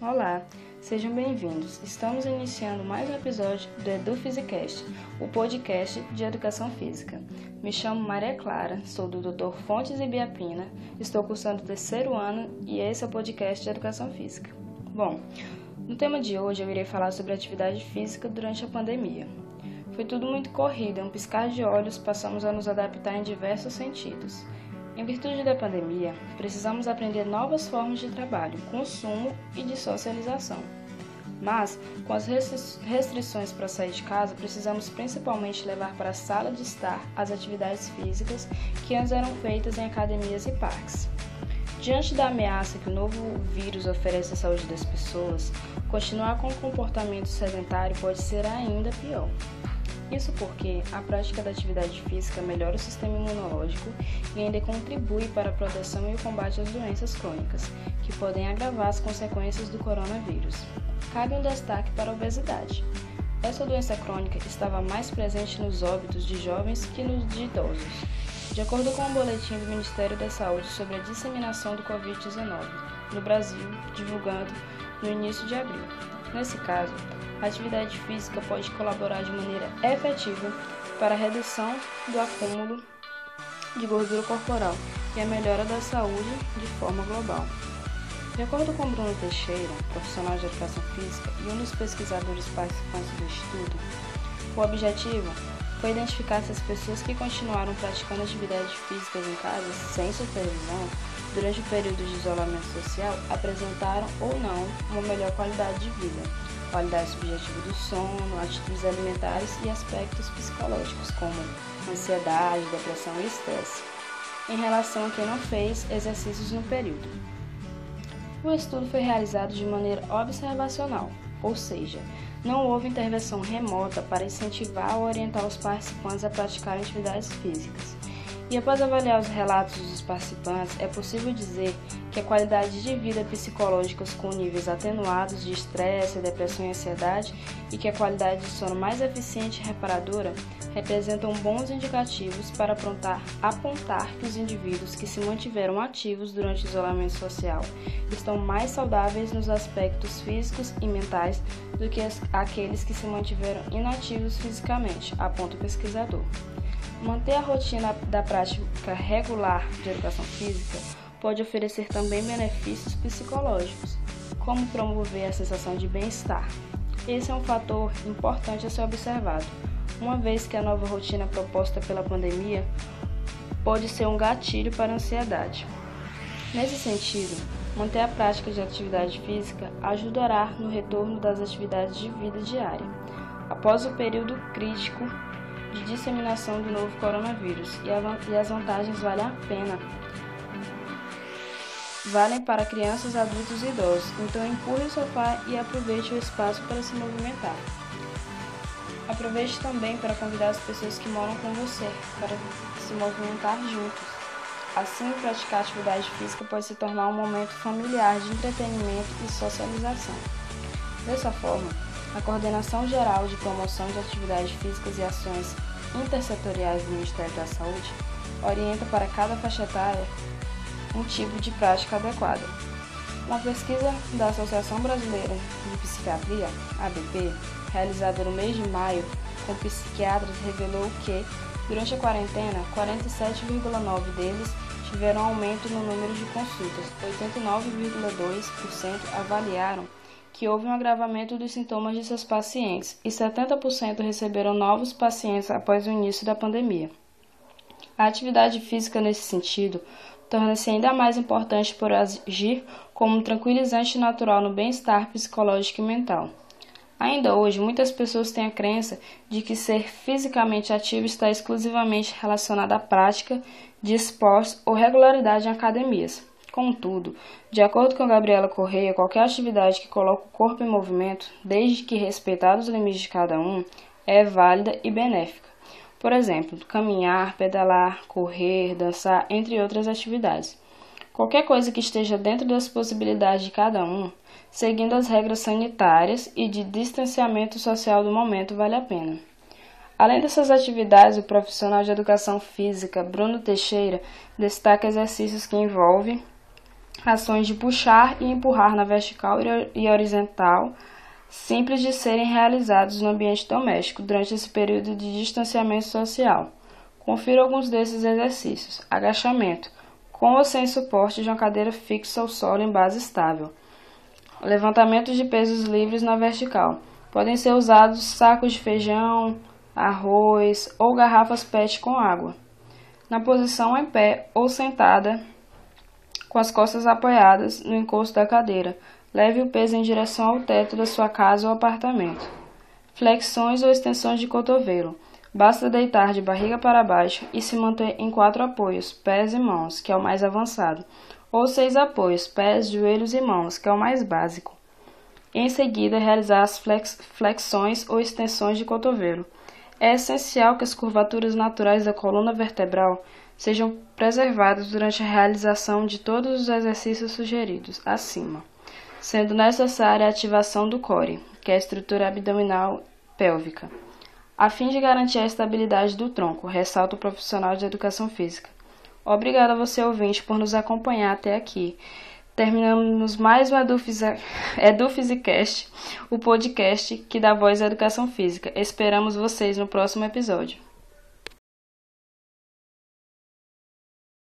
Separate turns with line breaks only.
Olá, sejam bem-vindos. Estamos iniciando mais um episódio do Edu Physicast, o podcast de educação física. Me chamo Maria Clara, sou do Dr. Fontes Ibiapina, estou cursando o terceiro ano e esse é o podcast de educação física. Bom, no tema de hoje eu irei falar sobre atividade física durante a pandemia. Foi tudo muito corrido, em um piscar de olhos passamos a nos adaptar em diversos sentidos. Em virtude da pandemia, precisamos aprender novas formas de trabalho, consumo e de socialização. Mas, com as restrições para sair de casa, precisamos principalmente levar para a sala de estar as atividades físicas que antes eram feitas em academias e parques. Diante da ameaça que o novo vírus oferece à saúde das pessoas, continuar com o comportamento sedentário pode ser ainda pior. Isso porque a prática da atividade física melhora o sistema imunológico e ainda contribui para a proteção e o combate às doenças crônicas, que podem agravar as consequências do coronavírus. Cabe um destaque para a obesidade. Essa doença crônica estava mais presente nos óbitos de jovens que nos de idosos. De acordo com o um boletim do Ministério da Saúde sobre a disseminação do Covid-19 no Brasil, divulgado no início de abril. Nesse caso, a atividade física pode colaborar de maneira efetiva para a redução do acúmulo de gordura corporal e a melhora da saúde de forma global. De acordo com Bruno Teixeira, profissional de educação física e um dos pesquisadores participantes do estudo, o objetivo foi identificar se as pessoas que continuaram praticando atividades físicas em casa sem supervisão durante o período de isolamento social apresentaram ou não uma melhor qualidade de vida qualidade subjetiva do sono, atitudes alimentares e aspectos psicológicos, como ansiedade, depressão e estresse, em relação a quem não fez exercícios no período. O estudo foi realizado de maneira observacional, ou seja, não houve intervenção remota para incentivar ou orientar os participantes a praticar atividades físicas. E após avaliar os relatos dos participantes, é possível dizer que a qualidade de vida psicológicas com níveis atenuados de estresse, depressão e ansiedade e que a qualidade de sono mais eficiente e reparadora representam bons indicativos para apontar, apontar que os indivíduos que se mantiveram ativos durante o isolamento social estão mais saudáveis nos aspectos físicos e mentais do que aqueles que se mantiveram inativos fisicamente, aponta o pesquisador. Manter a rotina da prática regular de educação física pode oferecer também benefícios psicológicos, como promover a sensação de bem-estar. Esse é um fator importante a ser observado, uma vez que a nova rotina proposta pela pandemia pode ser um gatilho para a ansiedade. Nesse sentido, manter a prática de atividade física ajudará no retorno das atividades de vida diária, após o período crítico de disseminação do novo coronavírus e, as vantagens valem a pena. Valem para crianças, adultos e idosos, então empurre o sofá e aproveite o espaço para se movimentar. Aproveite também para convidar as pessoas que moram com você para se movimentar juntos. Assim, praticar atividade física pode se tornar um momento familiar de entretenimento e socialização. Dessa forma, a Coordenação Geral de Promoção de Atividades Físicas e Ações Intersetoriais do Ministério da Saúde orienta para cada faixa etária um tipo de prática adequada. Uma pesquisa da Associação Brasileira de Psiquiatria, ABP, realizada no mês de maio com psiquiatras, revelou que, durante a quarentena, 47,9% deles tiveram aumento no número de consultas, 89,2% avaliaram que houve um agravamento dos sintomas de seus pacientes e 70% receberam novos pacientes após o início da pandemia. A atividade física nesse sentido torna-se ainda mais importante por agir como um tranquilizante natural no bem-estar psicológico e mental. Ainda hoje, muitas pessoas têm a crença de que ser fisicamente ativo está exclusivamente relacionado à prática de esportes ou regularidade em academias. Contudo, de acordo com Gabriela Correia, qualquer atividade que coloque o corpo em movimento, desde que respeitados os limites de cada um, é válida e benéfica. Por exemplo, caminhar, pedalar, correr, dançar, entre outras atividades. Qualquer coisa que esteja dentro das possibilidades de cada um, seguindo as regras sanitárias e de distanciamento social do momento, vale a pena. Além dessas atividades, o profissional de educação física Bruno Teixeira destaca exercícios que envolvem ações de puxar e empurrar na vertical e horizontal, simples de serem realizados no ambiente doméstico durante esse período de distanciamento social. Confira alguns desses exercícios: agachamento, com ou sem suporte de uma cadeira fixa ao solo em base estável. Levantamento de pesos livres na vertical. Podem ser usados sacos de feijão, arroz ou garrafas PET com água. Na posição em pé ou sentada, com as costas apoiadas no encosto da cadeira, leve o peso em direção ao teto da sua casa ou apartamento. Flexões ou extensões de cotovelo. Basta deitar de barriga para baixo e se manter em quatro apoios, pés e mãos, que é o mais avançado, ou seis apoios, pés, joelhos e mãos, que é o mais básico. Em seguida, realizar as flex flexões ou extensões de cotovelo. É essencial que as curvaturas naturais da coluna vertebral sejam preservadas durante a realização de todos os exercícios sugeridos acima, sendo necessária a ativação do core, que é a estrutura abdominal pélvica, a fim de garantir a estabilidade do tronco, ressalta o profissional de educação física. Obrigado a você, ouvinte, por nos acompanhar até aqui. Terminamos mais um EduFisicast, o podcast que dá voz à educação física. Esperamos vocês no próximo episódio.